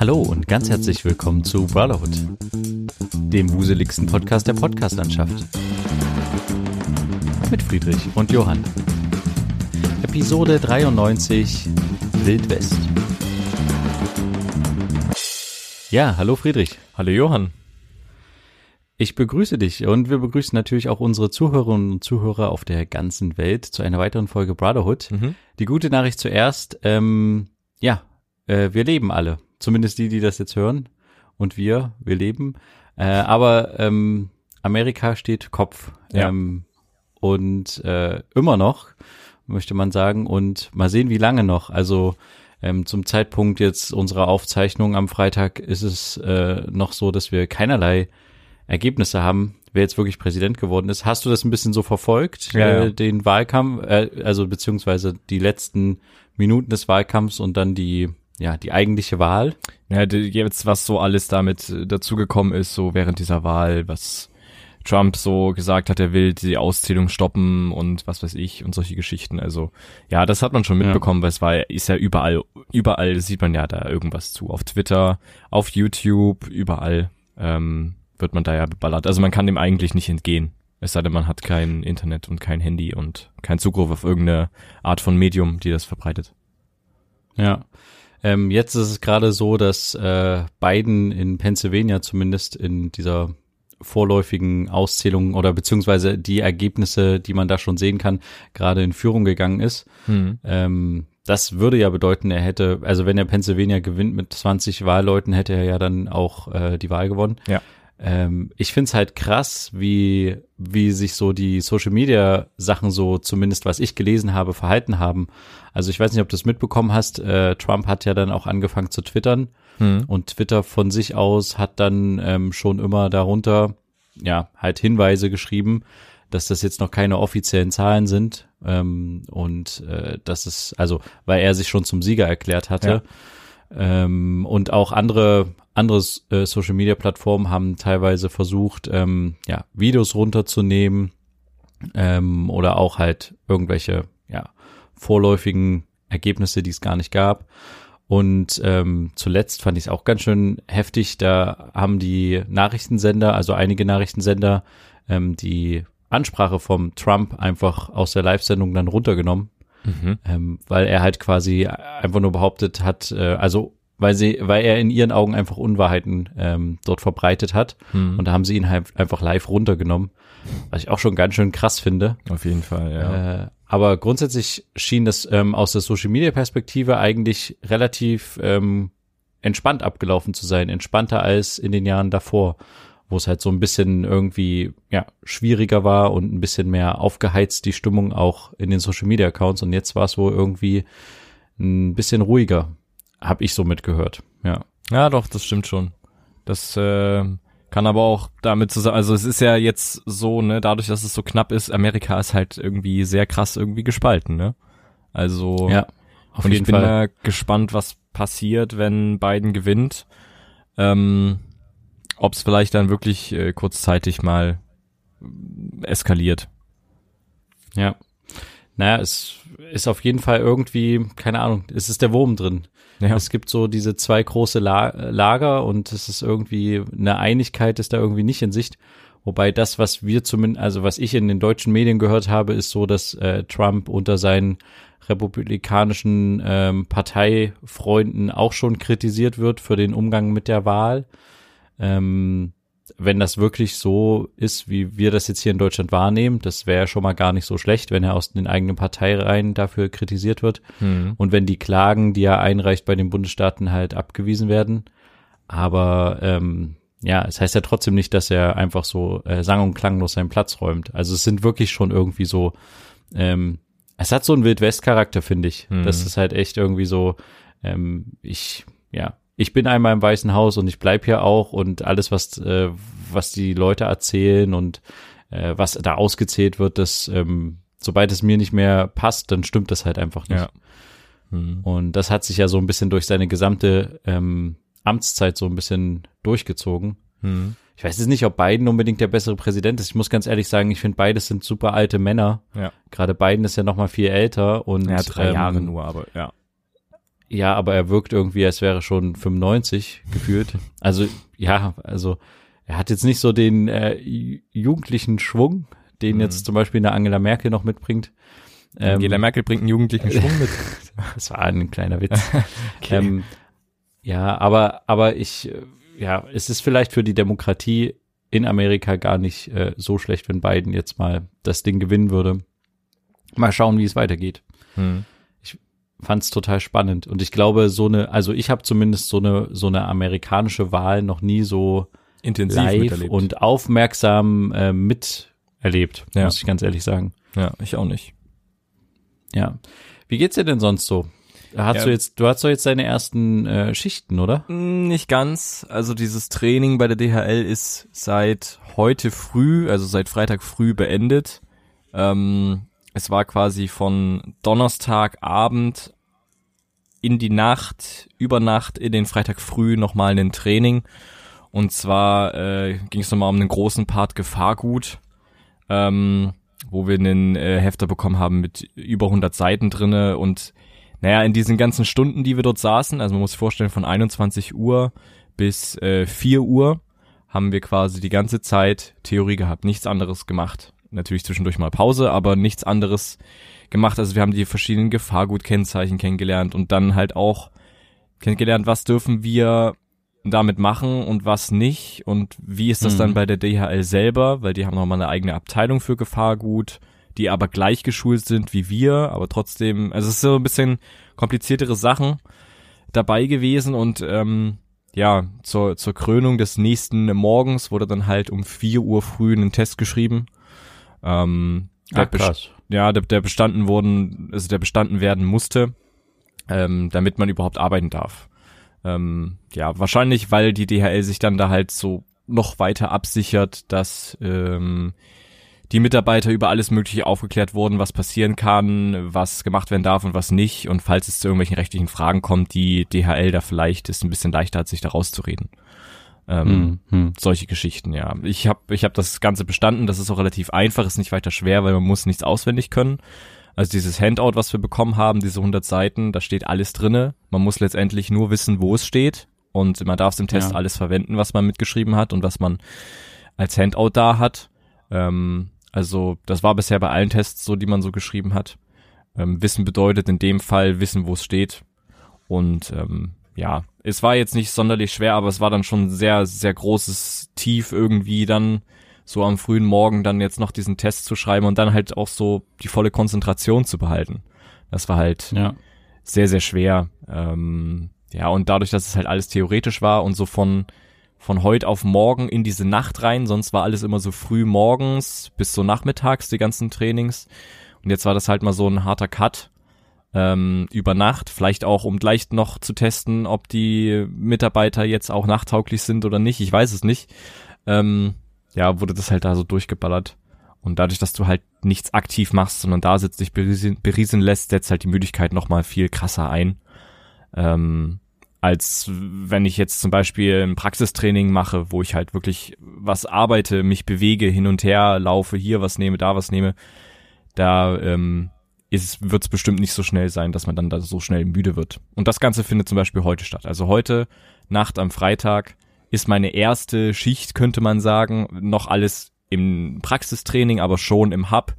Hallo und ganz herzlich willkommen zu Brotherhood, dem wuseligsten Podcast der Podcastlandschaft. Mit Friedrich und Johann. Episode 93 Wildwest. Ja, hallo Friedrich. Hallo Johann. Ich begrüße dich und wir begrüßen natürlich auch unsere Zuhörerinnen und Zuhörer auf der ganzen Welt zu einer weiteren Folge Brotherhood. Mhm. Die gute Nachricht zuerst, ähm, ja, äh, wir leben alle. Zumindest die, die das jetzt hören. Und wir, wir leben. Äh, aber ähm, Amerika steht Kopf. Ja. Ähm, und äh, immer noch, möchte man sagen. Und mal sehen, wie lange noch. Also ähm, zum Zeitpunkt jetzt unserer Aufzeichnung am Freitag ist es äh, noch so, dass wir keinerlei Ergebnisse haben, wer jetzt wirklich Präsident geworden ist. Hast du das ein bisschen so verfolgt, Ja, äh, ja. den Wahlkampf, äh, also beziehungsweise die letzten Minuten des Wahlkampfs und dann die, ja, die eigentliche Wahl? Ja, die- jetzt was so alles damit äh, dazugekommen ist, so während dieser Wahl, was Trump so gesagt hat, er will die Auszählung stoppen und was weiß ich und solche Geschichten. Also ja, das hat man schon Ja. mitbekommen, weil es war, ist ja überall, überall sieht man ja da irgendwas zu. Auf Twitter, auf YouTube, überall ähm, wird man da ja beballert. Also man kann dem eigentlich nicht entgehen. Es sei denn, man hat kein Internet und kein Handy und keinen Zugriff auf irgendeine Art von Medium, die das verbreitet. Ja. Ähm, jetzt ist es gerade so, dass äh, Biden in Pennsylvania zumindest in dieser vorläufigen Auszählung oder beziehungsweise die Ergebnisse, die man da schon sehen kann, gerade in Führung gegangen ist. Hm. Ähm, das würde ja bedeuten, er hätte, also wenn er Pennsylvania gewinnt mit 20 Wahlleuten, hätte er ja dann auch äh, die Wahl gewonnen. Ja. Ähm, ich find's halt krass, wie, wie sich so die Social Media Sachen so, zumindest was ich gelesen habe, verhalten haben. Also ich weiß nicht, ob du es mitbekommen hast, äh, Trump hat ja dann auch angefangen zu twittern Hm. und Twitter von sich aus hat dann ähm, schon immer darunter, ja, halt Hinweise geschrieben, dass das jetzt noch keine offiziellen Zahlen sind ähm, und äh, dass es, also weil er sich schon zum Sieger erklärt hatte. Ähm, und auch andere andere äh, Social Media Plattformen haben teilweise versucht, ähm, ja, Videos runterzunehmen ähm, oder auch halt irgendwelche ja, vorläufigen Ergebnisse, die es gar nicht gab. Und ähm, zuletzt fand ich es auch ganz schön heftig. Da haben die Nachrichtensender, also einige Nachrichtensender, ähm, die Ansprache vom Trump einfach aus der Live-Sendung dann runtergenommen, Mhm. ähm, weil er halt quasi einfach nur behauptet hat, äh, also weil sie, weil er in ihren Augen einfach Unwahrheiten ähm, dort verbreitet hat. Mhm. Und da haben sie ihn halt einfach live runtergenommen, was ich auch schon ganz schön krass finde. Auf jeden Fall, ja. Äh, aber grundsätzlich schien das ähm, aus der Social Media Perspektive eigentlich relativ ähm, entspannt abgelaufen zu sein, entspannter als in den Jahren davor, wo es halt so ein bisschen irgendwie ja schwieriger war und ein bisschen mehr aufgeheizt die Stimmung auch in den Social Media Accounts und jetzt war es wohl irgendwie ein bisschen ruhiger, habe ich so mitgehört. Ja, Ja, doch, das stimmt schon. Das äh, kann aber auch damit zusammen, also es ist ja jetzt so, ne, dadurch, dass es so knapp ist, Amerika ist halt irgendwie sehr krass irgendwie gespalten, ne? Also ja, auf und jeden ich bin Fall. mal gespannt, was passiert, wenn Biden gewinnt. Ähm, Ob es vielleicht dann wirklich äh, kurzzeitig mal eskaliert. Ja. Naja, es ist auf jeden Fall irgendwie, keine Ahnung, es ist der Wurm drin. Ja. Es gibt so diese zwei große La Lager und es ist irgendwie, eine Einigkeit ist da irgendwie nicht in Sicht. Wobei das, was wir zumindest, also was ich in den deutschen Medien gehört habe, ist so, dass äh, Trump unter seinen republikanischen ähm, Parteifreunden auch schon kritisiert wird für den Umgang mit der Wahl. Ähm, wenn das wirklich so ist, wie wir das jetzt hier in Deutschland wahrnehmen, das wäre ja schon mal gar nicht so schlecht, wenn er aus den eigenen Parteireihen dafür kritisiert wird. Hm. Und wenn die Klagen, die er einreicht bei den Bundesstaaten halt abgewiesen werden. Aber ähm, ja, es heißt ja trotzdem nicht, dass er einfach so äh, sang- und klanglos seinen Platz räumt. Also es sind wirklich schon irgendwie so, ähm, es hat so einen Wildwest-Charakter, finde ich. Mhm. Das ist halt echt irgendwie so, ähm, ich, ja, ich bin einmal im Weißen Haus und ich bleib hier auch und alles, was, äh, was die Leute erzählen und äh, was da ausgezählt wird, das, ähm, sobald es mir nicht mehr passt, dann stimmt das halt einfach nicht. Ja. Hm. Und das hat sich ja so ein bisschen durch seine gesamte ähm, Amtszeit so ein bisschen durchgezogen. Hm. Ich weiß jetzt nicht, ob Biden unbedingt der bessere Präsident ist. Ich muss ganz ehrlich sagen, ich finde beides sind super alte Männer. Ja. Gerade Biden ist ja noch mal viel älter und hat drei ähm, Jahre nur, aber ja. Ja, aber er wirkt irgendwie, als wäre schon 95 gefühlt. Also ja, also er hat jetzt nicht so den äh, jugendlichen Schwung, den Mhm. jetzt zum Beispiel eine Angela Merkel noch mitbringt. Ähm, Angela Merkel bringt einen jugendlichen Schwung mit. das war ein kleiner Witz. Okay. ähm, ja, aber aber ich, äh, ja, es ist vielleicht für die Demokratie in Amerika gar nicht äh, so schlecht, wenn Biden jetzt mal das Ding gewinnen würde. Mal schauen, wie es weitergeht. Hm. Fand es total spannend und ich glaube, so eine, also ich habe zumindest so eine so eine amerikanische Wahl noch nie so Intensiv live miterlebt. und aufmerksam äh, miterlebt, Ja. muss ich ganz ehrlich sagen. ja, ich auch nicht. Ja. Wie geht's dir denn sonst so? Hast Ja. du jetzt, du hast doch jetzt deine ersten äh, Schichten, oder? Mm, Nicht ganz. Also dieses Training bei der DHL ist seit heute früh, also seit Freitag früh beendet. Ähm, es war quasi von Donnerstagabend in die Nacht, über Nacht in den Freitag früh nochmal ein Training. Und zwar äh, ging es nochmal um einen großen Part Gefahrgut, ähm, wo wir einen äh, Hefter bekommen haben mit über 100 Seiten drinne und naja, in diesen ganzen Stunden, die wir dort saßen, also man muss sich vorstellen, von 21 Uhr bis äh, 4 Uhr haben wir quasi die ganze Zeit Theorie gehabt, nichts anderes gemacht. Natürlich zwischendurch mal Pause, aber nichts anderes gemacht. Also wir haben die verschiedenen Gefahrgutkennzeichen kennengelernt und dann halt auch kennengelernt, was dürfen wir damit machen und was nicht und wie ist das Mhm. dann bei der DHL selber, weil die haben nochmal eine eigene Abteilung für Gefahrgut, die aber gleich geschult sind wie wir, aber trotzdem, also es ist so ein bisschen kompliziertere Sachen dabei gewesen und ähm, ja, zur, zur Krönung des nächsten Morgens wurde dann halt um 4 Uhr früh ein Test geschrieben. Ähm, der, Ah, krass. ja, der, der bestanden wurden, also der bestanden werden musste, ähm, damit man überhaupt arbeiten darf. Ähm, ja, wahrscheinlich, weil die DHL sich dann da halt so noch weiter absichert, dass ähm, die Mitarbeiter über alles Mögliche aufgeklärt wurden, was passieren kann, was gemacht werden darf und was nicht. Und falls es zu irgendwelchen rechtlichen Fragen kommt, die DHL da vielleicht ist ein bisschen leichter hat, sich da rauszureden. Ähm, Hm, hm. solche Geschichten, ja. Ich habe ich hab das Ganze bestanden, das ist auch relativ einfach, ist nicht weiter schwer, weil man muss nichts auswendig können. Also dieses Handout, was wir bekommen haben, diese 100 Seiten, da steht alles drinne. Man muss letztendlich nur wissen, wo es steht und man darf es im Test Ja. alles verwenden, was man mitgeschrieben hat und was man als Handout da hat. Ähm, also das war bisher bei allen Tests so, die man so geschrieben hat. Ähm, wissen bedeutet in dem Fall wissen, wo es steht. Und ähm, ja, es war jetzt nicht sonderlich schwer, aber es war dann schon sehr, sehr großes Tief irgendwie dann so am frühen Morgen dann jetzt noch diesen Test zu schreiben und dann halt auch so die volle Konzentration zu behalten. Das war halt Ja. sehr, sehr schwer. Ähm, ja, und dadurch, dass es halt alles theoretisch war und so von, von heute auf morgen in diese Nacht rein, sonst war alles immer so früh morgens bis so nachmittags, die ganzen Trainings. Und jetzt war das halt mal so ein harter Cut ähm, über Nacht, vielleicht auch um gleich noch zu testen, ob die Mitarbeiter jetzt auch nachttauglich sind oder nicht, ich weiß es nicht. Ähm, ja, wurde das halt da so durchgeballert. Und dadurch, dass du halt nichts aktiv machst, sondern da sitzt, dich berieseln, berieseln lässt, setzt halt die Müdigkeit nochmal viel krasser ein. Ähm, als wenn ich jetzt zum Beispiel ein Praxistraining mache, wo ich halt wirklich was arbeite, mich bewege, hin und her laufe, hier was nehme, da was nehme, da ähm, wird es bestimmt nicht so schnell sein, dass man dann da so schnell müde wird. Und das Ganze findet zum Beispiel heute statt. Also heute Nacht am Freitag ist meine erste Schicht, könnte man sagen, noch alles im Praxistraining, aber schon im Hub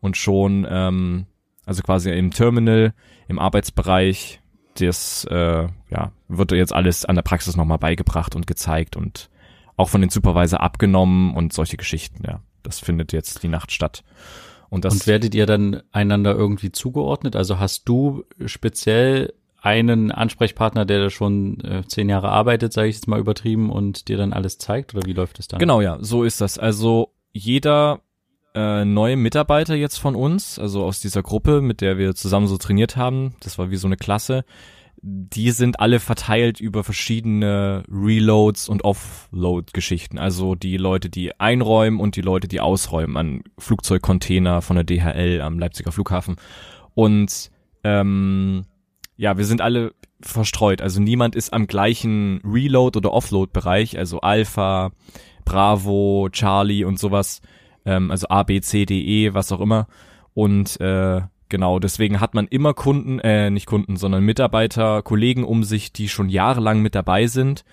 und schon, ähm, also quasi im Terminal, im Arbeitsbereich. Das äh, ja, wird jetzt alles an der Praxis nochmal beigebracht und gezeigt und auch von den Supervisor abgenommen und solche Geschichten, ja. Das findet jetzt die Nacht statt. Und das Und werdet ihr dann einander irgendwie zugeordnet? Also hast du speziell einen Ansprechpartner, der da schon äh, zehn Jahre arbeitet, sage ich jetzt mal übertrieben, und dir dann alles zeigt? Oder wie läuft es dann? Genau, ja, so ist das. Also jeder äh, neue Mitarbeiter jetzt von uns, also aus dieser Gruppe, mit der wir zusammen so trainiert haben, das war wie so eine Klasse, die sind alle verteilt über verschiedene Reloads und Offload-Geschichten. Also die Leute, die einräumen und die Leute, die ausräumen an Flugzeugcontainer von der DHL am Leipziger Flughafen. Und ähm, ja, wir sind alle verstreut. Also niemand ist am gleichen Reload- oder Offload-Bereich, also Alpha, Bravo, Charlie und sowas, ähm, also A, B, C, D, E, was auch immer. Und äh, Genau, deswegen hat man immer Kunden, äh, nicht Kunden, sondern Mitarbeiter, Kollegen um sich, die schon jahrelang mit dabei sind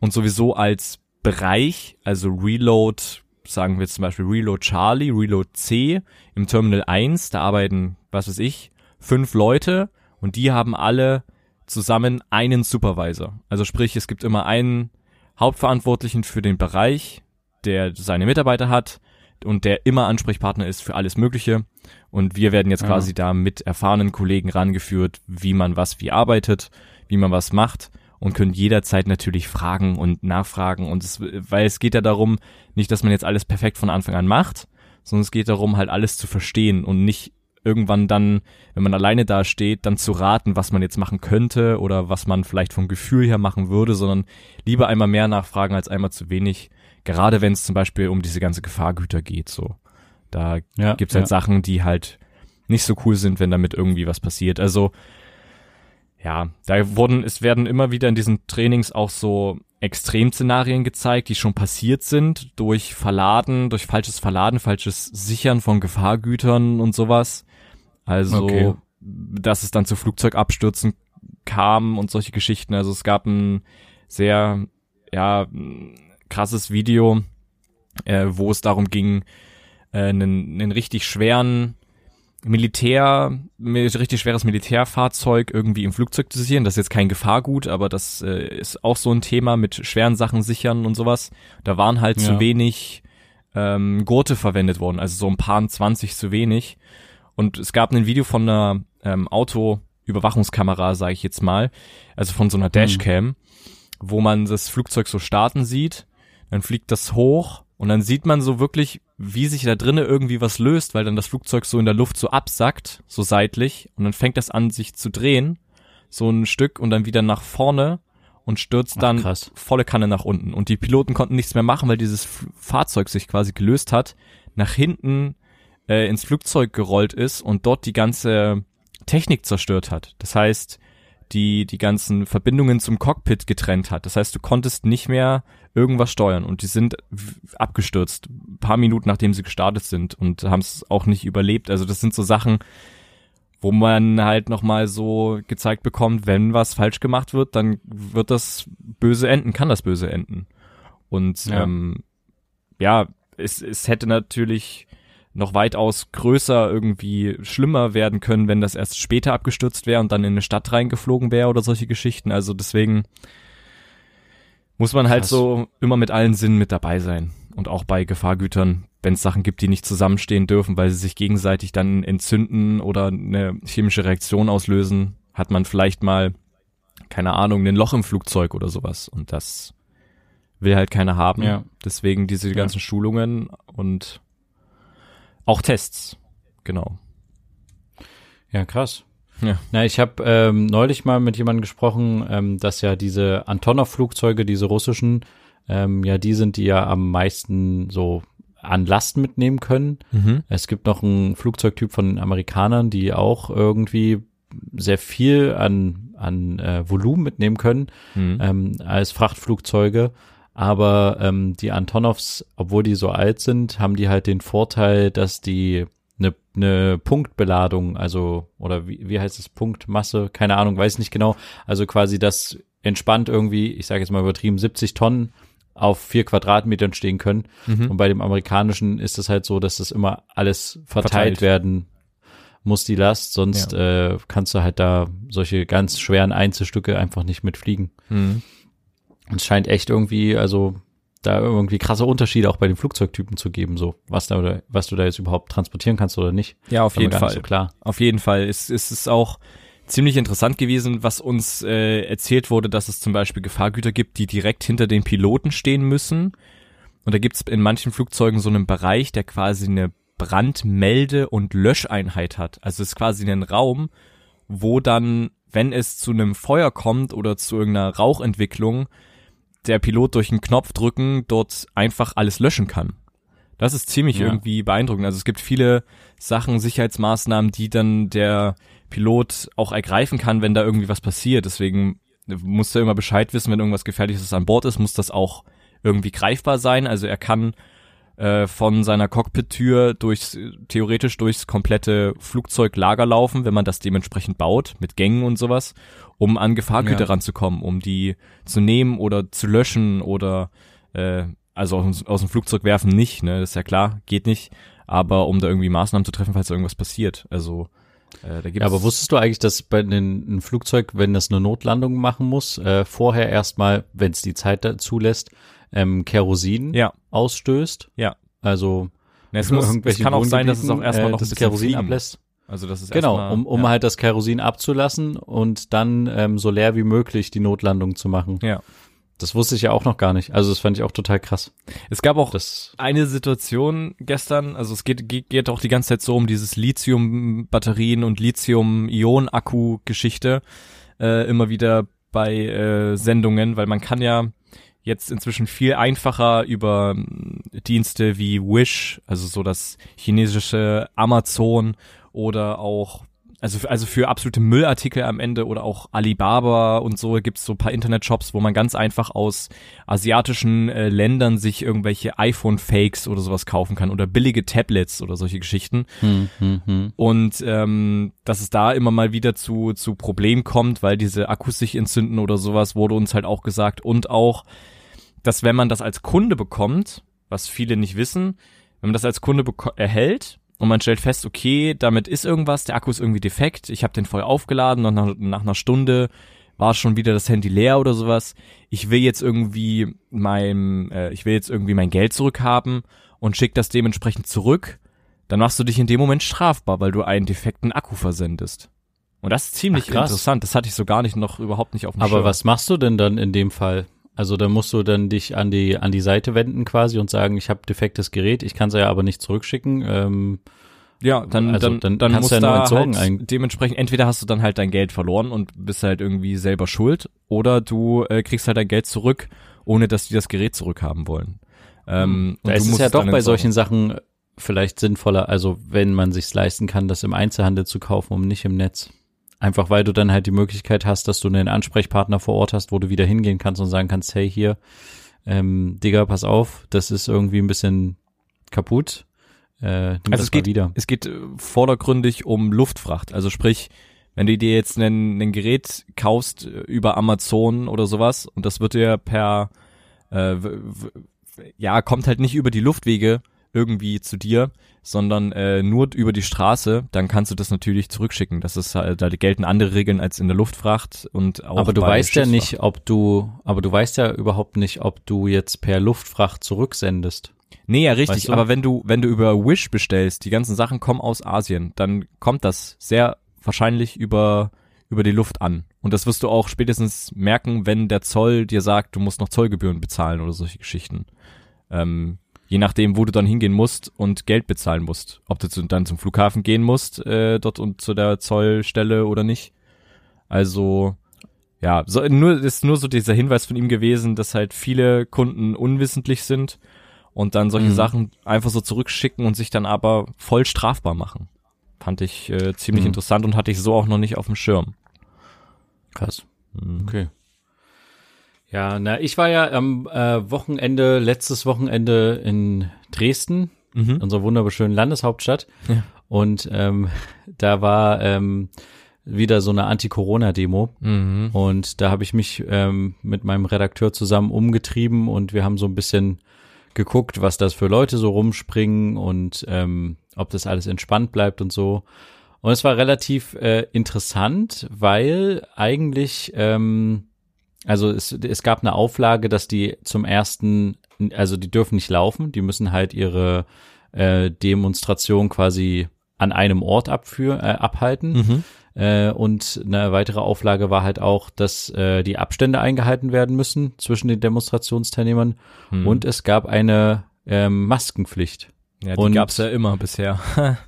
und sowieso als Bereich, also Reload, sagen wir zum Beispiel Reload Charlie, Reload C im Terminal 1, da arbeiten, was weiß ich, fünf Leute und die haben alle zusammen einen Supervisor. Also sprich, es gibt immer einen Hauptverantwortlichen für den Bereich, der seine Mitarbeiter hat und der immer Ansprechpartner ist für alles Mögliche. Und wir werden jetzt ja. quasi da mit erfahrenen Kollegen rangeführt, wie man was wie arbeitet, wie man was macht und können jederzeit natürlich fragen und nachfragen. Und es, weil es geht ja darum, nicht, dass man jetzt alles perfekt von Anfang an macht, sondern es geht darum, halt alles zu verstehen und nicht irgendwann dann, wenn man alleine da steht, dann zu raten, was man jetzt machen könnte oder was man vielleicht vom Gefühl her machen würde, sondern lieber einmal mehr nachfragen als einmal zu wenig. Gerade wenn es zum Beispiel um diese ganze Gefahrgüter geht, so. Da ja, gibt's halt ja. Sachen, die halt nicht so cool sind, wenn damit irgendwie was passiert. Also, ja, da wurden, es werden immer wieder in diesen Trainings auch so Extremszenarien gezeigt, die schon passiert sind durch Verladen, durch falsches Verladen, falsches Sichern von Gefahrgütern und sowas. Also, okay. dass es dann zu Flugzeugabstürzen kam und solche Geschichten. Also es gab ein sehr, ja, krasses Video, äh, wo es darum ging, äh, einen, einen richtig schweren Militär, richtig schweres Militärfahrzeug irgendwie im Flugzeug zu sichern. Das ist jetzt kein Gefahrgut, aber das äh, ist auch so ein Thema mit schweren Sachen sichern und sowas. Da waren halt ja. zu wenig ähm, Gurte verwendet worden, also so ein paar 20 zu wenig. Und es gab ein Video von einer ähm, Autoüberwachungskamera, sage ich jetzt mal, also von so einer mhm. Dashcam, mhm. wo man das Flugzeug so starten sieht, dann fliegt das hoch und dann sieht man so wirklich, wie sich da drinnen irgendwie was löst, weil dann das Flugzeug so in der Luft so absackt, so seitlich, und dann fängt das an, sich zu drehen, so ein Stück und dann wieder nach vorne und stürzt dann Ach, volle Kanne nach unten. Und die Piloten konnten nichts mehr machen, weil dieses Fahrzeug sich quasi gelöst hat, nach hinten äh, ins Flugzeug gerollt ist und dort die ganze Technik zerstört hat. Das heißt, die die ganzen Verbindungen zum Cockpit getrennt hat. Das heißt, du konntest nicht mehr irgendwas steuern und die sind abgestürzt, paar Minuten nachdem sie gestartet sind und haben es auch nicht überlebt. Also das sind so Sachen, wo man halt nochmal so gezeigt bekommt, wenn was falsch gemacht wird, dann wird das böse enden, kann das böse enden. Und ja, ähm, ja es, es hätte natürlich noch weitaus größer irgendwie schlimmer werden können, wenn das erst später abgestürzt wäre und dann in eine Stadt reingeflogen wäre oder solche Geschichten. Also deswegen muss man halt Krass. so immer mit allen Sinnen mit dabei sein. Und auch bei Gefahrgütern, wenn es Sachen gibt, die nicht zusammenstehen dürfen, weil sie sich gegenseitig dann entzünden oder eine chemische Reaktion auslösen, hat man vielleicht mal, keine Ahnung, ein Loch im Flugzeug oder sowas. Und das will halt keiner haben. Ja. Deswegen diese ganzen ja. Schulungen und auch Tests, genau. Ja, krass. Ja. Na, ich habe ähm, neulich mal mit jemandem gesprochen, ähm, dass ja diese Antonov-Flugzeuge, diese russischen, ähm, ja die sind, die ja am meisten so an Last mitnehmen können. Mhm. Es gibt noch einen Flugzeugtyp von Amerikanern, die auch irgendwie sehr viel an, an äh, Volumen mitnehmen können mhm. ähm, als Frachtflugzeuge. Aber ähm, die Antonovs, obwohl die so alt sind, haben die halt den Vorteil, dass die eine, eine Punktbeladung, also, oder wie, wie heißt es, Punktmasse, keine Ahnung, weiß nicht genau. Also quasi das entspannt irgendwie, ich sage jetzt mal übertrieben, 70 Tonnen auf vier Quadratmetern stehen können. Mhm. Und bei dem amerikanischen ist es halt so, dass das immer alles verteilt, verteilt. werden muss, die Last, sonst ja. äh, kannst du halt da solche ganz schweren Einzelstücke einfach nicht mitfliegen. Mhm. Es scheint echt irgendwie, also da irgendwie krasse Unterschiede auch bei den Flugzeugtypen zu geben, so was da oder was du da jetzt überhaupt transportieren kannst oder nicht. Ja, auf jeden Fall. So klar. Auf jeden Fall. Es, es ist auch ziemlich interessant gewesen, was uns äh, erzählt wurde, dass es zum Beispiel Gefahrgüter gibt, die direkt hinter den Piloten stehen müssen. Und da gibt es in manchen Flugzeugen so einen Bereich, der quasi eine Brandmelde- und Löscheinheit hat. Also es ist quasi ein Raum, wo dann, wenn es zu einem Feuer kommt oder zu irgendeiner Rauchentwicklung, der Pilot durch einen Knopf drücken dort einfach alles löschen kann. Das ist ziemlich ja. irgendwie beeindruckend. Also es gibt viele Sachen, Sicherheitsmaßnahmen, die dann der Pilot auch ergreifen kann, wenn da irgendwie was passiert. Deswegen muss er immer Bescheid wissen, wenn irgendwas Gefährliches an Bord ist, muss das auch irgendwie greifbar sein. Also er kann äh, von seiner Cockpit-Tür durchs, theoretisch durchs komplette Flugzeuglager laufen, wenn man das dementsprechend baut, mit Gängen und sowas, um an Gefahrgüter Ja. ranzukommen, um die zu nehmen oder zu löschen oder äh, also aus, aus dem Flugzeug werfen nicht, ne, das ist ja klar, geht nicht, aber um da irgendwie Maßnahmen zu treffen, falls irgendwas passiert. Also äh, da gibt's Ja, aber wusstest du eigentlich, dass bei den, ein Flugzeug, wenn das eine Notlandung machen muss, äh, vorher erstmal, wenn es die Zeit dazu lässt, ähm, Kerosin ja, ausstößt? ja. Also Ne, es, muss, es kann auch sein, dass es auch erstmal äh, noch ein das Kerosin fliegen ablässt. Also das ist Genau, erstmal- um, um ja. halt das Kerosin abzulassen und dann ähm, so leer wie möglich die Notlandung zu machen. Ja. Das wusste ich ja auch noch gar nicht. Also das fand ich auch total krass. Es gab auch Das eine Situation gestern, also es geht, geht, geht auch die ganze Zeit so um dieses Lithium-Batterien und Lithium-Ionen-Akku-Geschichte äh, immer wieder bei äh, Sendungen, weil man kann ja jetzt inzwischen viel einfacher über ähm, Dienste wie Wish, also so das chinesische Amazon oder auch also, also für absolute Müllartikel am Ende oder auch Alibaba und so gibt's so ein paar Internetshops, wo man ganz einfach aus asiatischen äh, Ländern sich irgendwelche iPhone-Fakes oder sowas kaufen kann oder billige Tablets oder solche Geschichten. hm, hm, hm. Und ähm, dass es da immer mal wieder zu, zu Problemen kommt, weil diese Akkus sich entzünden oder sowas, wurde uns halt auch gesagt. Und auch, dass wenn man das als Kunde bekommt, was viele nicht wissen, wenn man das als Kunde erhält und man stellt fest, okay, damit ist irgendwas, der Akku ist irgendwie defekt, ich habe den voll aufgeladen und nach, nach einer Stunde war schon wieder das Handy leer oder sowas. Ich will jetzt irgendwie mein, äh, ich will jetzt irgendwie mein Geld zurückhaben und schick das dementsprechend zurück dann machst du dich in dem Moment strafbar, weil du einen defekten Akku versendest. Und das ist ziemlich Ach, interessant. Das hatte ich so gar nicht noch überhaupt nicht auf dem Aber Schirm. was machst du denn dann in dem Fall? Also da musst du dann dich an die an die Seite wenden quasi und sagen, ich habe defektes Gerät, ich kann es ja aber nicht zurückschicken. Ähm, Ja, dann, Also, dann, dann dann, kannst musst du ja entsorgen halt eigentlich. dementsprechend, entweder hast du dann halt dein Geld verloren und bist halt irgendwie selber schuld, oder du äh, kriegst halt dein Geld zurück, ohne dass die das Gerät zurückhaben wollen. Ähm, da und ist es ja doch bei solchen Sachen vielleicht sinnvoller, also wenn man sich's leisten kann, das im Einzelhandel zu kaufen, um nicht im Netz. Einfach weil du dann halt die Möglichkeit hast, dass du einen Ansprechpartner vor Ort hast, wo du wieder hingehen kannst und sagen kannst, hey hier, ähm, Digga, pass auf, das ist irgendwie ein bisschen kaputt. Äh, Also es geht, wieder. es geht äh, vordergründig um Luftfracht. Also sprich, wenn du dir jetzt ein, ein Gerät kaufst äh, über Amazon oder sowas und das wird dir per, äh, ja, kommt halt nicht über die Luftwege irgendwie zu dir, sondern äh, nur über die Straße, dann kannst du das natürlich zurückschicken. Das ist halt, da gelten andere Regeln als in der Luftfracht und auch aber du weißt ja nicht, ob du, aber du weißt ja überhaupt nicht, ob du jetzt per Luftfracht zurücksendest. Nee, ja, richtig. Weißt du? Aber wenn du, wenn du über Wish bestellst, die ganzen Sachen kommen aus Asien, dann kommt das sehr wahrscheinlich über, über die Luft an. Und das wirst du auch spätestens merken, wenn der Zoll dir sagt, du musst noch Zollgebühren bezahlen oder solche Geschichten. Ähm, je nachdem, wo du dann hingehen musst und Geld bezahlen musst. Ob du dann zum Flughafen gehen musst, äh, dort und zu der Zollstelle oder nicht. Also, ja, so, nur, ist nur so dieser Hinweis von ihm gewesen, dass halt viele Kunden unwissentlich sind und dann solche Mhm. Sachen einfach so zurückschicken und sich dann aber voll strafbar machen. Fand ich äh, ziemlich Mhm. interessant und hatte ich so auch noch nicht auf dem Schirm. Krass. Mhm. Okay. Ja, na, ich war ja am äh, Wochenende, letztes Wochenende in Dresden, Mhm. unserer wunderschönen Landeshauptstadt. Ja. Und ähm, da war ähm, wieder so eine Anti-Corona-Demo. Mhm. Und da habe ich mich ähm, mit meinem Redakteur zusammen umgetrieben und wir haben so ein bisschen geguckt, was das für Leute so rumspringen und ähm, ob das alles entspannt bleibt und so. Und es war relativ äh, interessant, weil eigentlich, ähm, also es, es gab eine Auflage, dass die zum ersten, also die dürfen nicht laufen, die müssen halt ihre äh, Demonstration quasi an einem Ort abführ, äh, abhalten. Mhm. Äh, und eine weitere Auflage war halt auch, dass äh, die Abstände eingehalten werden müssen zwischen den Demonstrationsteilnehmern. Mhm. Und es gab eine ähm, Maskenpflicht. ja, die und- gab's ja immer bisher.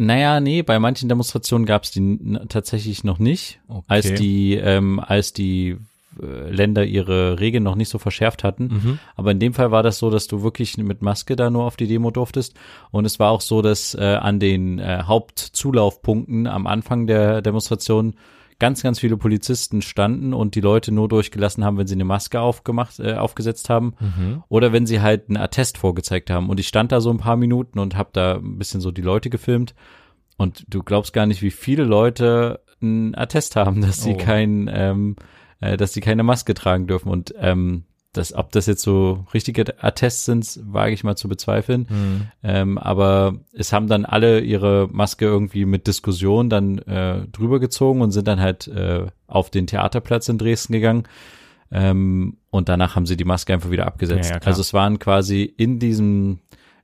Naja, nee, bei manchen Demonstrationen gab es die tatsächlich noch nicht, Okay. als die, ähm, als die Länder ihre Regeln noch nicht so verschärft hatten. mhm. Aber in dem Fall war das so, dass du wirklich mit Maske da nur auf die Demo durftest. Und es war auch so, dass äh, an den äh, Hauptzulaufpunkten am Anfang der Demonstration ganz, ganz viele Polizisten standen und die Leute nur durchgelassen haben, wenn sie eine Maske aufgemacht, äh, aufgesetzt haben Mhm. oder wenn sie halt einen Attest vorgezeigt haben. Und ich stand da so ein paar Minuten und habe da ein bisschen so die Leute gefilmt. Und du glaubst gar nicht, wie viele Leute einen Attest haben, dass sie Oh. kein, ähm, äh, dass sie keine Maske tragen dürfen. Und ähm, das, ob das jetzt so richtige Attests sind, wage ich mal zu bezweifeln. Mhm. Ähm, aber es haben dann alle ihre Maske irgendwie mit Diskussion dann äh, drüber gezogen und sind dann halt äh, auf den Theaterplatz in Dresden gegangen. Ähm, und danach haben sie die Maske einfach wieder abgesetzt. Ja, ja, also es waren quasi in diesem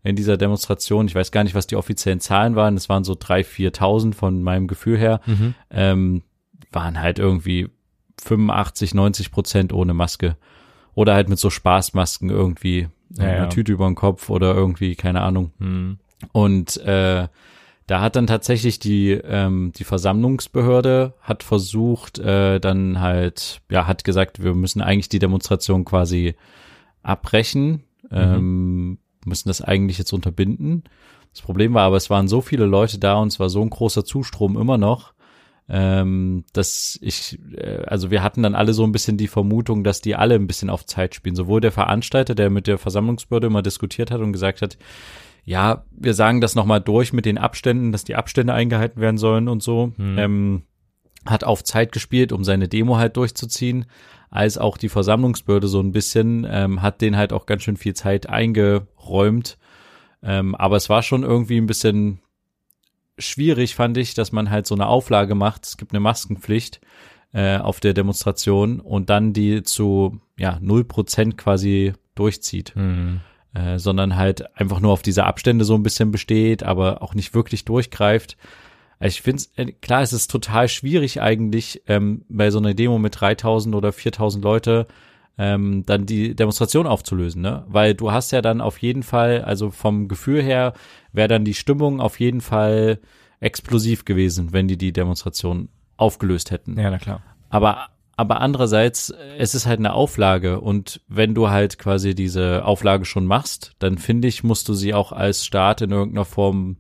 in dieser Demonstration, ich weiß gar nicht, was die offiziellen Zahlen waren, es waren so drei, viertausend von meinem Gefühl her, Mhm. ähm, waren halt irgendwie 85, 90 Prozent ohne Maske. Oder halt mit so Spaßmasken irgendwie, Ja, äh, ja. eine Tüte über den Kopf oder irgendwie, keine Ahnung. Mhm. Und äh, da hat dann tatsächlich die ähm, die Versammlungsbehörde hat versucht, äh, dann halt ja hat gesagt, wir müssen eigentlich die Demonstration quasi abbrechen, ähm, müssen das eigentlich jetzt unterbinden. Das Problem war aber, es waren so viele Leute da und es war so ein großer Zustrom immer noch, ähm, dass ich, äh, also wir hatten dann alle so ein bisschen die Vermutung, dass die alle ein bisschen auf Zeit spielen. Sowohl der Veranstalter, der mit der Versammlungsbehörde immer diskutiert hat und gesagt hat, ja, wir sagen das nochmal durch mit den Abständen, dass die Abstände eingehalten werden sollen und so. Hm. Ähm, hat auf Zeit gespielt, um seine Demo halt durchzuziehen, als auch die Versammlungsbehörde so ein bisschen, ähm, hat den halt auch ganz schön viel Zeit eingeräumt. Ähm, aber es war schon irgendwie ein bisschen schwierig, fand ich, dass man halt so eine Auflage macht. Es gibt eine Maskenpflicht äh, auf der Demonstration und dann die zu ja null Prozent quasi durchzieht Mhm. äh, sondern halt einfach nur auf diese Abstände so ein bisschen besteht, aber auch nicht wirklich durchgreift. Ich finde es, klar, es ist total schwierig eigentlich, ähm, bei so einer Demo mit 3000 oder 4000 Leute ähm, dann die Demonstration aufzulösen, ne? Weil du hast ja dann auf jeden Fall, also vom Gefühl her, wäre dann die Stimmung auf jeden Fall explosiv gewesen, wenn die die Demonstration aufgelöst hätten. Ja, na klar. Aber, aber andererseits, es ist halt eine Auflage und wenn du halt quasi diese Auflage schon machst, dann finde ich, musst du sie auch als Staat in irgendeiner Form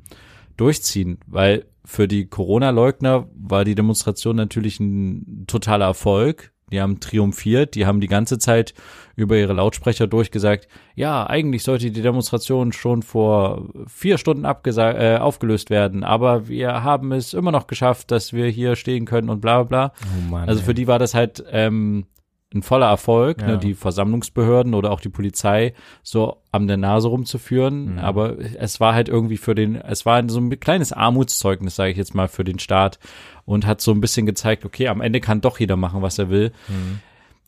durchziehen, weil für die Corona-Leugner war die Demonstration natürlich ein totaler Erfolg. Die haben triumphiert, die haben die ganze Zeit über ihre Lautsprecher durchgesagt, ja, eigentlich sollte die Demonstration schon vor vier Stunden abgesa- äh, aufgelöst werden, aber wir haben es immer noch geschafft, dass wir hier stehen können und bla bla bla. Oh Mann. Also für die war das halt ähm, ein voller Erfolg, Ja. ne, die Versammlungsbehörden oder auch die Polizei so am der Nase rumzuführen. Mhm. Aber es war halt irgendwie für den, es war so ein kleines Armutszeugnis, sage ich jetzt mal, für den Staat und hat so ein bisschen gezeigt, okay, am Ende kann doch jeder machen, was er will. Mhm.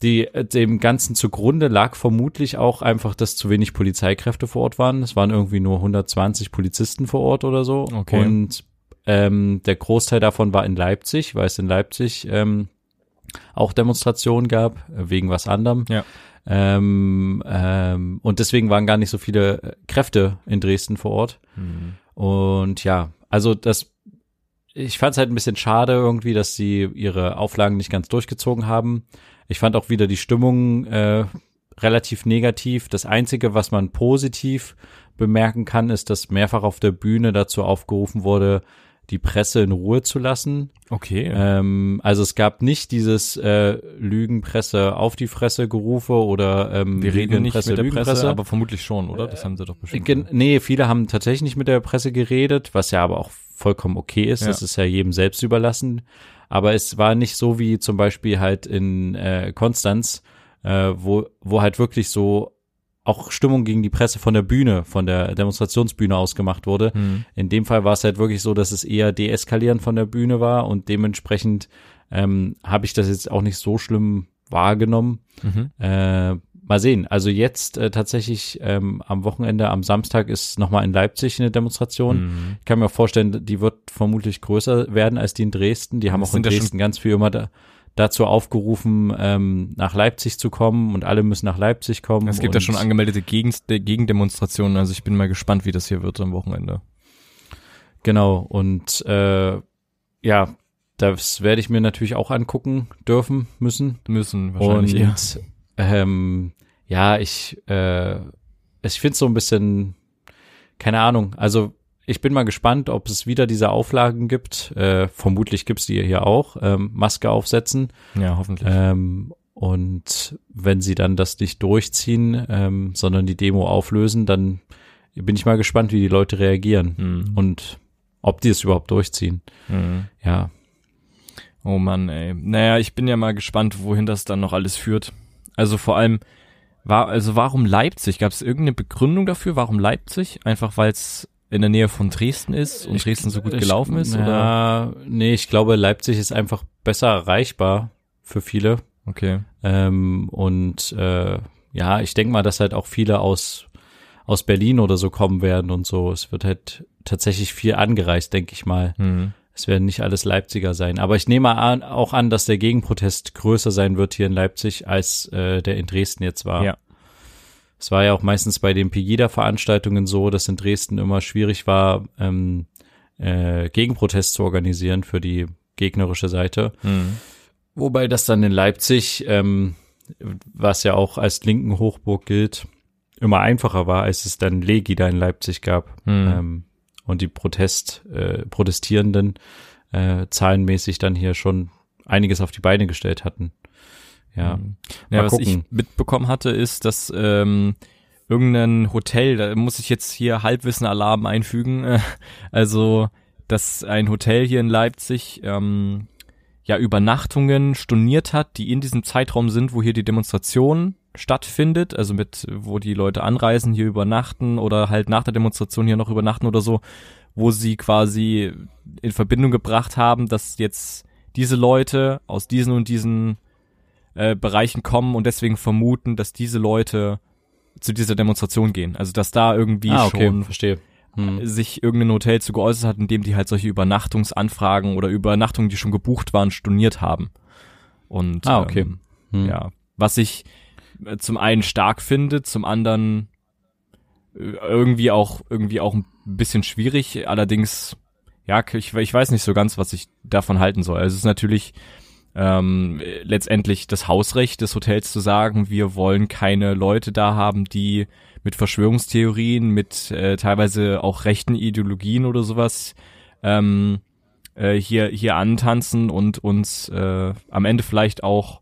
Die, äh, dem Ganzen zugrunde lag vermutlich auch einfach, dass zu wenig Polizeikräfte vor Ort waren. Es waren irgendwie nur 120 Polizisten vor Ort oder so. Okay. Und ähm, der Großteil davon war in Leipzig, weil es in Leipzig ähm, auch Demonstrationen gab, äh, wegen was anderem. Ja. Ähm, ähm, und deswegen waren gar nicht so viele äh, Kräfte in Dresden vor Ort. Mhm. Und ja, also das, ich fand es halt ein bisschen schade irgendwie, dass sie ihre Auflagen nicht ganz durchgezogen haben. Ich fand auch wieder die Stimmung äh, relativ negativ. Das Einzige, was man positiv bemerken kann, ist, dass mehrfach auf der Bühne dazu aufgerufen wurde, die Presse in Ruhe zu lassen. Okay. Ähm, also es gab nicht dieses äh, Lügenpresse auf die Fresse Gerufe oder ähm, wir reden nicht mit der Lügenpresse. Presse, aber vermutlich schon, oder? Das haben sie doch bestimmt. Gen nee, viele haben tatsächlich nicht mit der Presse geredet, was ja aber auch vollkommen okay ist. Ja. Das ist ja jedem selbst überlassen. Aber es war nicht so wie zum Beispiel halt in äh, Konstanz, äh, wo, wo halt wirklich so auch Stimmung gegen die Presse von der Bühne, von der Demonstrationsbühne aus gemacht wurde. Mhm. In dem Fall war es halt wirklich so, dass es eher deeskalierend von der Bühne war und dementsprechend ähm, habe ich das jetzt auch nicht so schlimm wahrgenommen. Mhm. Äh, mal sehen. Also jetzt äh, tatsächlich ähm, am Wochenende, am Samstag ist nochmal in Leipzig eine Demonstration. Mhm. Ich kann mir auch vorstellen, die wird vermutlich größer werden als die in Dresden. Die haben Das auch in ja Dresden ganz viel immer da, dazu aufgerufen, ähm, nach Leipzig zu kommen und alle müssen nach Leipzig kommen. Es gibt ja schon angemeldete Gegen Gegendemonstrationen, also ich bin mal gespannt, wie das hier wird am Wochenende. Genau, und äh, ja, das werde ich mir natürlich auch angucken dürfen müssen. Müssen wahrscheinlich. Und ähm, ja, ich, äh, ich finde so ein bisschen, keine Ahnung, also ich bin mal gespannt, ob es wieder diese Auflagen gibt. Äh, vermutlich gibt's die hier auch. Ähm, Maske aufsetzen. Ja, hoffentlich. Ähm, und wenn sie dann das nicht durchziehen, ähm, sondern die Demo auflösen, dann bin ich mal gespannt, wie die Leute reagieren Mhm. und ob die es überhaupt durchziehen. Mhm. Ja, Oh Mann, ey. Naja, ich bin ja mal gespannt, wohin das dann noch alles führt. Also vor allem, war, also warum Leipzig? Gab es irgendeine Begründung dafür? Warum Leipzig? Einfach weil es in der Nähe von Dresden ist und Dresden so gut Ich- gelaufen ist? Oder? Ja, nee, ich glaube, Leipzig ist einfach besser erreichbar für viele. Okay. Ähm, und äh, ja, ich denke mal, dass halt auch viele aus, aus Berlin oder so kommen werden und so. Es wird halt tatsächlich viel angereist, denke ich mal. Mhm. Es werden nicht alles Leipziger sein. Aber ich nehme an, auch an, dass der Gegenprotest größer sein wird hier in Leipzig, als äh, der in Dresden jetzt war. Ja. Es war ja auch meistens bei den Pegida-Veranstaltungen so, dass in Dresden immer schwierig war, ähm, äh, Gegenprotest zu organisieren für die gegnerische Seite. Mhm. Wobei das dann in Leipzig, ähm, was ja auch als linken Hochburg gilt, immer einfacher war, als es dann Legi da in Leipzig gab. Mhm. Ähm, und die Protest, äh, Protestierenden äh, zahlenmäßig dann hier schon einiges auf die Beine gestellt hatten. Ja. Mhm. Ja, was ich mitbekommen hatte, ist, dass ähm, irgendein Hotel, da muss ich jetzt hier Halbwissen-Alarm einfügen, äh, also dass ein Hotel hier in Leipzig ähm, ja Übernachtungen storniert hat, die in diesem Zeitraum sind, wo hier die Demonstration stattfindet, also mit, wo die Leute anreisen, hier übernachten oder halt nach der Demonstration hier noch übernachten oder so, wo sie quasi in Verbindung gebracht haben, dass jetzt diese Leute aus diesen und diesen äh, Bereichen kommen und deswegen vermuten, dass diese Leute zu dieser Demonstration gehen. Also dass da irgendwie ah, okay, schon verstehe. Hm. sich irgendein Hotel zu geäußert hat, in dem die halt solche Übernachtungsanfragen oder Übernachtungen, die schon gebucht waren, storniert haben. Und Ah, okay. ähm, Hm. ja, was ich äh, zum einen stark finde, zum anderen äh, irgendwie auch irgendwie auch ein bisschen schwierig. Allerdings, ja, ich, ich weiß nicht so ganz, was ich davon halten soll. Also es ist natürlich ähm, letztendlich das Hausrecht des Hotels zu sagen, wir wollen keine Leute da haben, die mit Verschwörungstheorien, mit äh, teilweise auch rechten Ideologien oder sowas ähm, äh, hier hier antanzen und uns äh, am Ende vielleicht auch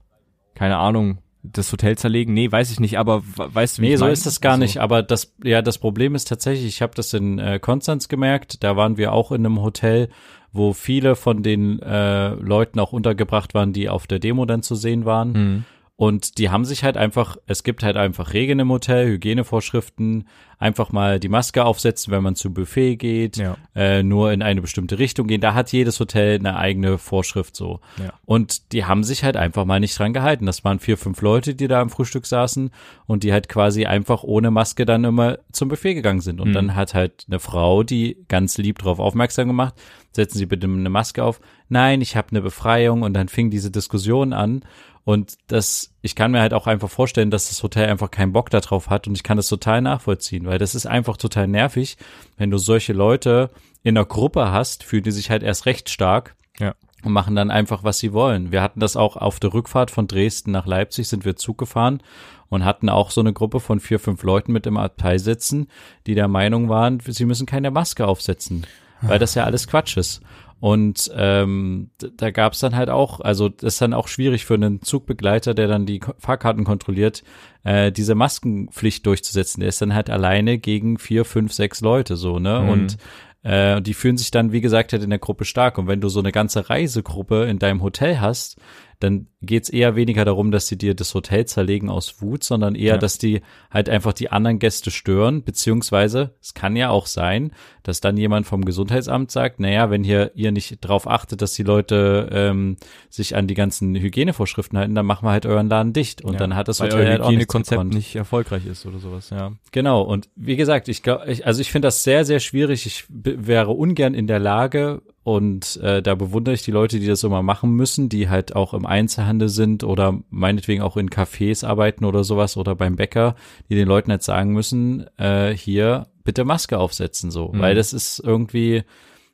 keine Ahnung das Hotel zerlegen. Nee, weiß ich nicht, aber we- weißt du, wie Nee, so mein? ist das gar Also, nicht. Aber das, ja, das Problem ist tatsächlich, ich habe das in äh, Konstanz gemerkt. Da waren wir auch in einem Hotel, wo viele von den äh, Leuten auch untergebracht waren, die auf der Demo dann zu sehen waren. Mhm. Und die haben sich halt einfach, es gibt halt einfach Regeln im Hotel, Hygienevorschriften, einfach mal die Maske aufsetzen, wenn man zum Buffet geht, Ja. äh, nur in eine bestimmte Richtung gehen. Da hat jedes Hotel eine eigene Vorschrift so. Ja. Und die haben sich halt einfach mal nicht dran gehalten. Das waren vier, fünf Leute, die da am Frühstück saßen und die halt quasi einfach ohne Maske dann immer zum Buffet gegangen sind. Und Mhm. dann hat halt eine Frau, die ganz lieb darauf aufmerksam gemacht, setzen Sie bitte eine Maske auf. Nein, ich habe eine Befreiung und dann fing diese Diskussion an. Und das, ich kann mir halt auch einfach vorstellen, dass das Hotel einfach keinen Bock darauf hat und ich kann das total nachvollziehen, weil das ist einfach total nervig, wenn du solche Leute in einer Gruppe hast, fühlen die sich halt erst recht stark Ja. und machen dann einfach, was sie wollen. Wir hatten das auch auf der Rückfahrt von Dresden nach Leipzig, sind wir Zug gefahren und hatten auch so eine Gruppe von vier, fünf Leuten mit im Abteil sitzen, die der Meinung waren, sie müssen keine Maske aufsetzen, weil das ja alles Quatsch ist. Und ähm, da gab es dann halt auch, also das ist dann auch schwierig für einen Zugbegleiter, der dann die Fahrkarten kontrolliert, äh, diese Maskenpflicht durchzusetzen. Der ist dann halt alleine gegen vier, fünf, sechs Leute so, ne? Mhm. Und äh, die fühlen sich dann, wie gesagt, halt in der Gruppe stark. Und wenn du so eine ganze Reisegruppe in deinem Hotel hast, dann geht's eher weniger darum, dass sie dir das Hotel zerlegen aus Wut, sondern eher, Ja. dass die halt einfach die anderen Gäste stören, beziehungsweise es kann ja auch sein, dass dann jemand vom Gesundheitsamt sagt, naja, wenn hier ihr nicht drauf achtet, dass die Leute ähm, sich an die ganzen Hygienevorschriften halten, dann machen wir halt euren Laden dicht. Und Ja, dann hat das Hotel euer halt auch nichts Hygienekonzept gekonnt. nicht erfolgreich ist oder sowas, ja. Genau, und wie gesagt, ich glaube, also ich finde das sehr, sehr schwierig. Ich wäre ungern in der Lage, und äh, da bewundere ich die Leute, die das immer machen müssen, die halt auch im Einzelhandel sind oder meinetwegen auch in Cafés arbeiten oder sowas oder beim Bäcker, die den Leuten jetzt sagen müssen, äh, hier bitte Maske aufsetzen, so, Mhm. weil das ist irgendwie,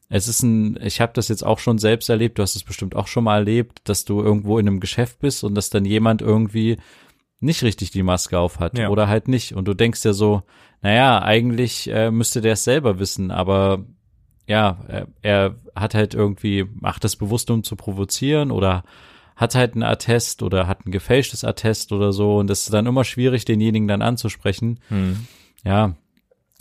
es ist ein, ich habe das jetzt auch schon selbst erlebt, du hast es bestimmt auch schon mal erlebt, dass du irgendwo in einem Geschäft bist und dass dann jemand irgendwie nicht richtig die Maske auf hat Ja. oder halt nicht. Und du denkst ja so, naja, eigentlich äh, müsste der es selber wissen, aber ja, er, er hat halt irgendwie, macht das bewusst, um zu provozieren oder hat halt ein Attest oder hat ein gefälschtes Attest oder so und es ist dann immer schwierig, denjenigen dann anzusprechen. Hm. Ja,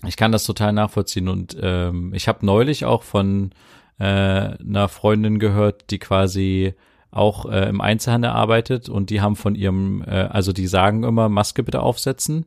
ich kann das total nachvollziehen und ähm, ich habe neulich auch von äh, einer Freundin gehört, die quasi auch äh, im Einzelhandel arbeitet und die haben von ihrem, äh, also die sagen immer, Maske bitte aufsetzen.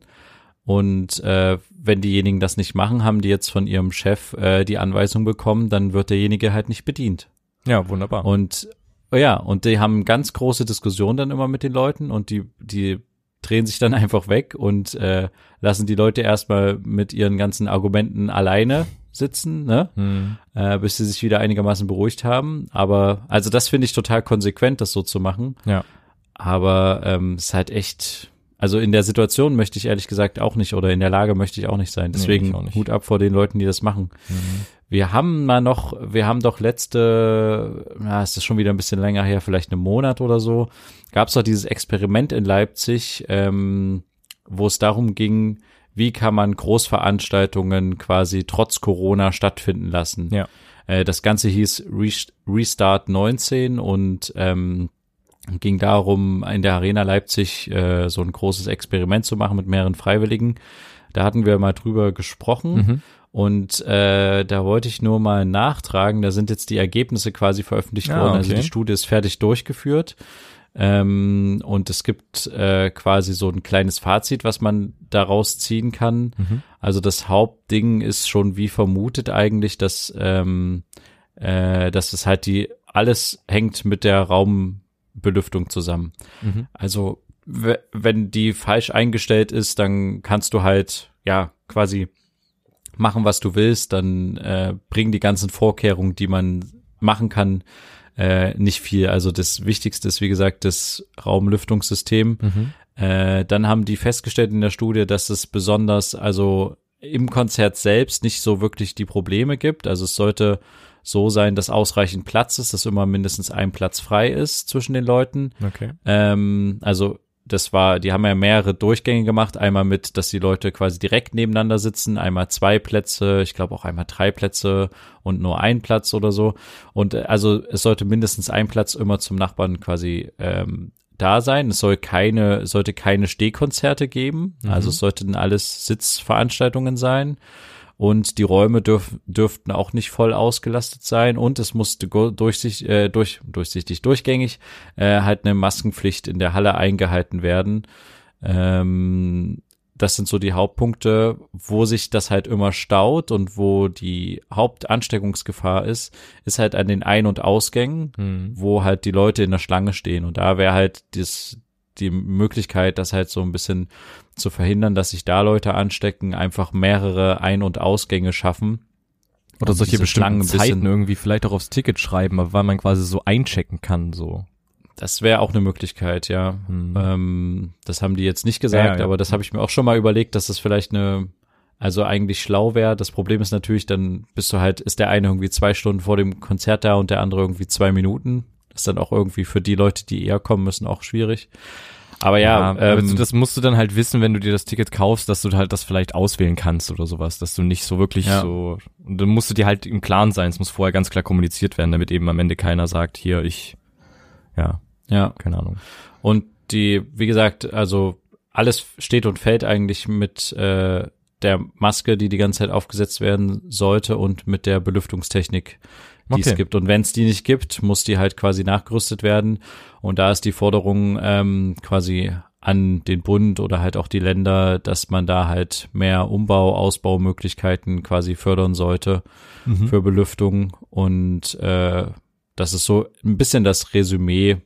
Und äh, wenn diejenigen das nicht machen, haben die jetzt von ihrem Chef äh, die Anweisung bekommen, dann wird derjenige halt nicht bedient. Ja, wunderbar. Und ja, und die haben ganz große Diskussionen dann immer mit den Leuten und die, die drehen sich dann einfach weg und äh, lassen die Leute erstmal mit ihren ganzen Argumenten alleine sitzen, ne? hm. äh, bis sie sich wieder einigermaßen beruhigt haben. Aber also das finde ich total konsequent, das so zu machen. Ja. Aber ähm, es ist halt echt, also in der Situation möchte ich ehrlich gesagt auch nicht oder in der Lage möchte ich auch nicht sein. Deswegen auch nicht. Hut ab vor den Leuten, die das machen. Mhm. Wir haben mal noch, wir haben doch letzte, es ist schon wieder ein bisschen länger her, vielleicht einen Monat oder so, gab es doch dieses Experiment in Leipzig, ähm, wo es darum ging, wie kann man Großveranstaltungen quasi trotz Corona stattfinden lassen. Ja. Äh, das Ganze hieß Rest- Restart 19 und ähm, ging darum, in der Arena Leipzig äh, so ein großes Experiment zu machen mit mehreren Freiwilligen. Da hatten wir mal drüber gesprochen. Mhm. Und äh, da wollte ich nur mal nachtragen, da sind jetzt die Ergebnisse quasi veröffentlicht Ah, worden. Also okay. die Studie ist fertig durchgeführt. Ähm, und es gibt äh, quasi so ein kleines Fazit, was man daraus ziehen kann. Mhm. Also das Hauptding ist schon wie vermutet eigentlich, dass, ähm, äh, dass es halt die, alles hängt mit der Raumbelüftung zusammen. Mhm. Also we- wenn die falsch eingestellt ist, dann kannst du halt ja quasi machen, was du willst, dann äh, bringen die ganzen Vorkehrungen, die man machen kann, äh, nicht viel. Also das Wichtigste ist, wie gesagt, das Raumlüftungssystem. Mhm. Äh, dann haben die festgestellt in der Studie, dass es besonders, also im Konzert selbst nicht so wirklich die Probleme gibt. Also es sollte so sein, dass ausreichend Platz ist, dass immer mindestens ein Platz frei ist zwischen den Leuten. Okay. Ähm, also das war, die haben ja mehrere Durchgänge gemacht. Einmal mit, dass die Leute quasi direkt nebeneinander sitzen, einmal zwei Plätze, ich glaube auch einmal drei Plätze und nur ein Platz oder so. Und äh, also es sollte mindestens ein Platz immer zum Nachbarn quasi ähm, da sein. Es soll keine, es sollte keine Stehkonzerte geben. Also es sollten alles Sitzveranstaltungen sein. Und die Räume dürf, dürften auch nicht voll ausgelastet sein und es musste durchsicht, äh, durch, durchsichtig, durchgängig äh, halt eine Maskenpflicht in der Halle eingehalten werden. Ähm, das sind so die Hauptpunkte, wo sich das halt immer staut und wo die Hauptansteckungsgefahr ist, ist halt an den Ein- und Ausgängen, Mhm. wo halt die Leute in der Schlange stehen. Und da wäre halt das, die Möglichkeit, das halt so ein bisschen zu verhindern, dass sich da Leute anstecken, einfach mehrere Ein- und Ausgänge schaffen. Oder solche bestimmten Zeiten irgendwie vielleicht auch aufs Ticket schreiben, aber weil man quasi so einchecken kann, so. Das wäre auch eine Möglichkeit, ja. Hm. Ähm, das haben die jetzt nicht gesagt, Ja, ja. aber das habe ich mir auch schon mal überlegt, dass das vielleicht eine, also eigentlich schlau wäre. Das Problem ist natürlich, dann bist du halt, ist der eine irgendwie zwei Stunden vor dem Konzert da und der andere irgendwie zwei Minuten. Ist dann auch irgendwie für die Leute, die eher kommen müssen, auch schwierig. Aber ja, aber ähm, das musst du dann halt wissen, wenn du dir das Ticket kaufst, dass du halt das vielleicht auswählen kannst oder sowas, dass du nicht so wirklich Ja. so, und dann musst du dir halt im Klaren sein, es muss vorher ganz klar kommuniziert werden, damit eben am Ende keiner sagt, hier, ich, ja, ja. keine Ahnung. Und die, wie gesagt, also alles steht und fällt eigentlich mit äh, der Maske, die die ganze Zeit aufgesetzt werden sollte und mit der Belüftungstechnik, die es Okay. gibt. Und wenn es die nicht gibt, muss die halt quasi nachgerüstet werden. Und da ist die Forderung ähm, quasi an den Bund oder halt auch die Länder, dass man da halt mehr Umbau, Ausbaumöglichkeiten quasi fördern sollte Mhm. für Belüftung. Und äh, das ist so ein bisschen das Resümee,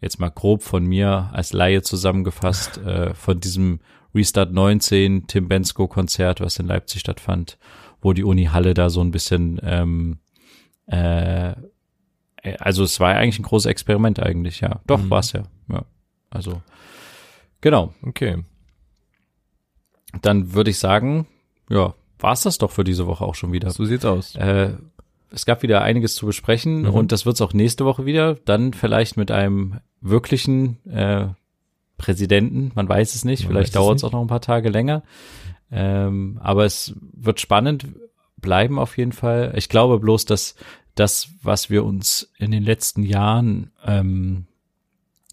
jetzt mal grob von mir als Laie zusammengefasst, äh, von diesem Restart 19 Tim Bensko Konzert, was in Leipzig stattfand, wo die Uni Halle da so ein bisschen, ähm, äh, äh, also es war eigentlich ein großes Experiment eigentlich, ja. Doch, Mhm. war's ja. Ja. Also, genau. Okay. Dann würde ich sagen, ja, war's das doch für diese Woche auch schon wieder. So sieht's aus. Äh, es gab wieder einiges zu besprechen Mhm. und das wird's auch nächste Woche wieder. Dann vielleicht mit einem wirklichen äh, Präsidenten. Man weiß es nicht. Man vielleicht weiß es auch noch ein paar Tage länger. Ähm, aber es wird spannend. bleiben auf jeden Fall. Ich glaube bloß, dass das, was wir uns in den letzten Jahren ähm,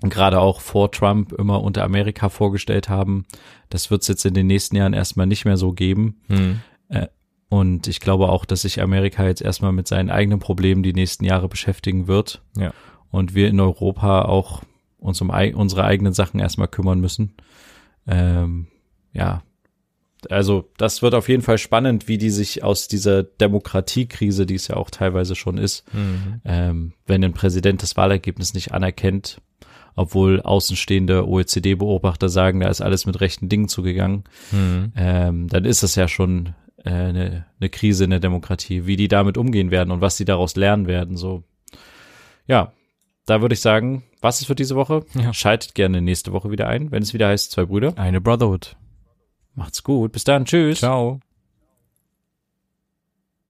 gerade auch vor Trump immer unter Amerika vorgestellt haben, das wird es jetzt in den nächsten Jahren erstmal nicht mehr so geben. Hm. Äh, und ich glaube auch, dass sich Amerika jetzt erstmal mit seinen eigenen Problemen die nächsten Jahre beschäftigen wird. Ja. Und wir in Europa auch uns um unsere eigenen Sachen erstmal kümmern müssen. Ähm, ja. Also das wird auf jeden Fall spannend, wie die sich aus dieser Demokratiekrise, die es ja auch teilweise schon ist, Mhm. ähm, wenn ein Präsident das Wahlergebnis nicht anerkennt, obwohl außenstehende OECD-Beobachter sagen, da ist alles mit rechten Dingen zugegangen, Mhm. ähm, dann ist das ja schon äh, eine, eine Krise in der Demokratie, wie die damit umgehen werden und was sie daraus lernen werden. So, ja, da würde ich sagen, was ist für diese Woche? Ja. Schaltet gerne nächste Woche wieder ein, wenn es wieder heißt zwei Brüder. Eine Brotherhood. Macht's gut, bis dann, tschüss. Ciao.